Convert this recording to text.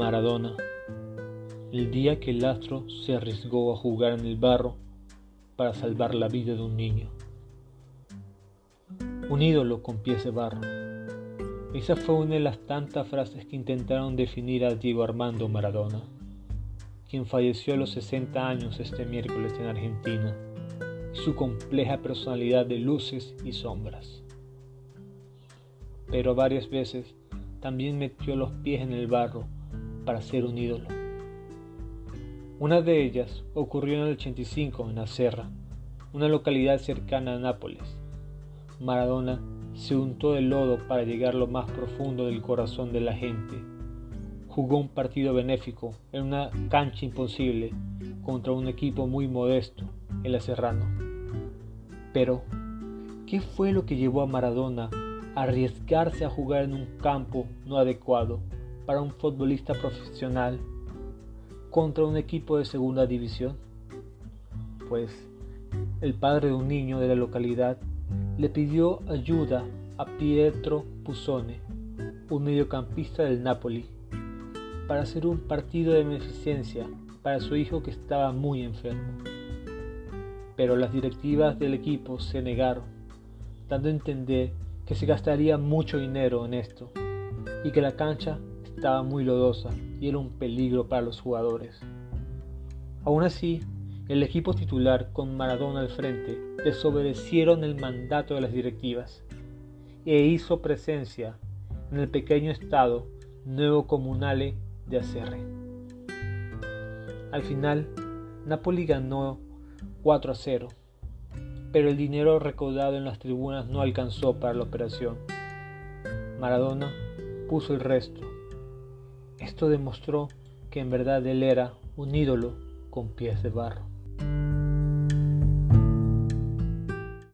Maradona, el día que el astro se arriesgó a jugar en el barro para salvar la vida de un niño. Un ídolo con pies de barro. Esa fue una de las tantas frases que intentaron definir a Diego Armando Maradona, quien falleció a los 60 años este miércoles en Argentina, su compleja personalidad de luces y sombras. Pero varias veces también metió los pies en el barro para ser un ídolo. Una de ellas ocurrió en el 85 en Acerra, una localidad cercana a Nápoles. Maradona se untó de lodo para llegar lo más profundo del corazón de la gente. Jugó un partido benéfico en una cancha imposible contra un equipo muy modesto, el Acerrano. Pero, ¿qué fue lo que llevó a Maradona a arriesgarse a jugar en un campo no adecuado para un futbolista profesional contra un equipo de segunda división? Pues el padre de un niño de la localidad le pidió ayuda a Pietro Pusone, un mediocampista del Napoli, para hacer un partido de beneficencia para su hijo que estaba muy enfermo. Pero las directivas del equipo se negaron, dando a entender que se gastaría mucho dinero en esto y que la cancha estaba muy lodosa y era un peligro para los jugadores. Aún así, el equipo titular con Maradona al frente desobedecieron el mandato de las directivas e hizo presencia en el pequeño estado Nuevo Comunale de Acerre. Al final, Napoli ganó 4 a 0, pero el dinero recaudado en las tribunas no alcanzó para la operación. Maradona puso el resto. Esto demostró que en verdad él era un ídolo con pies de barro.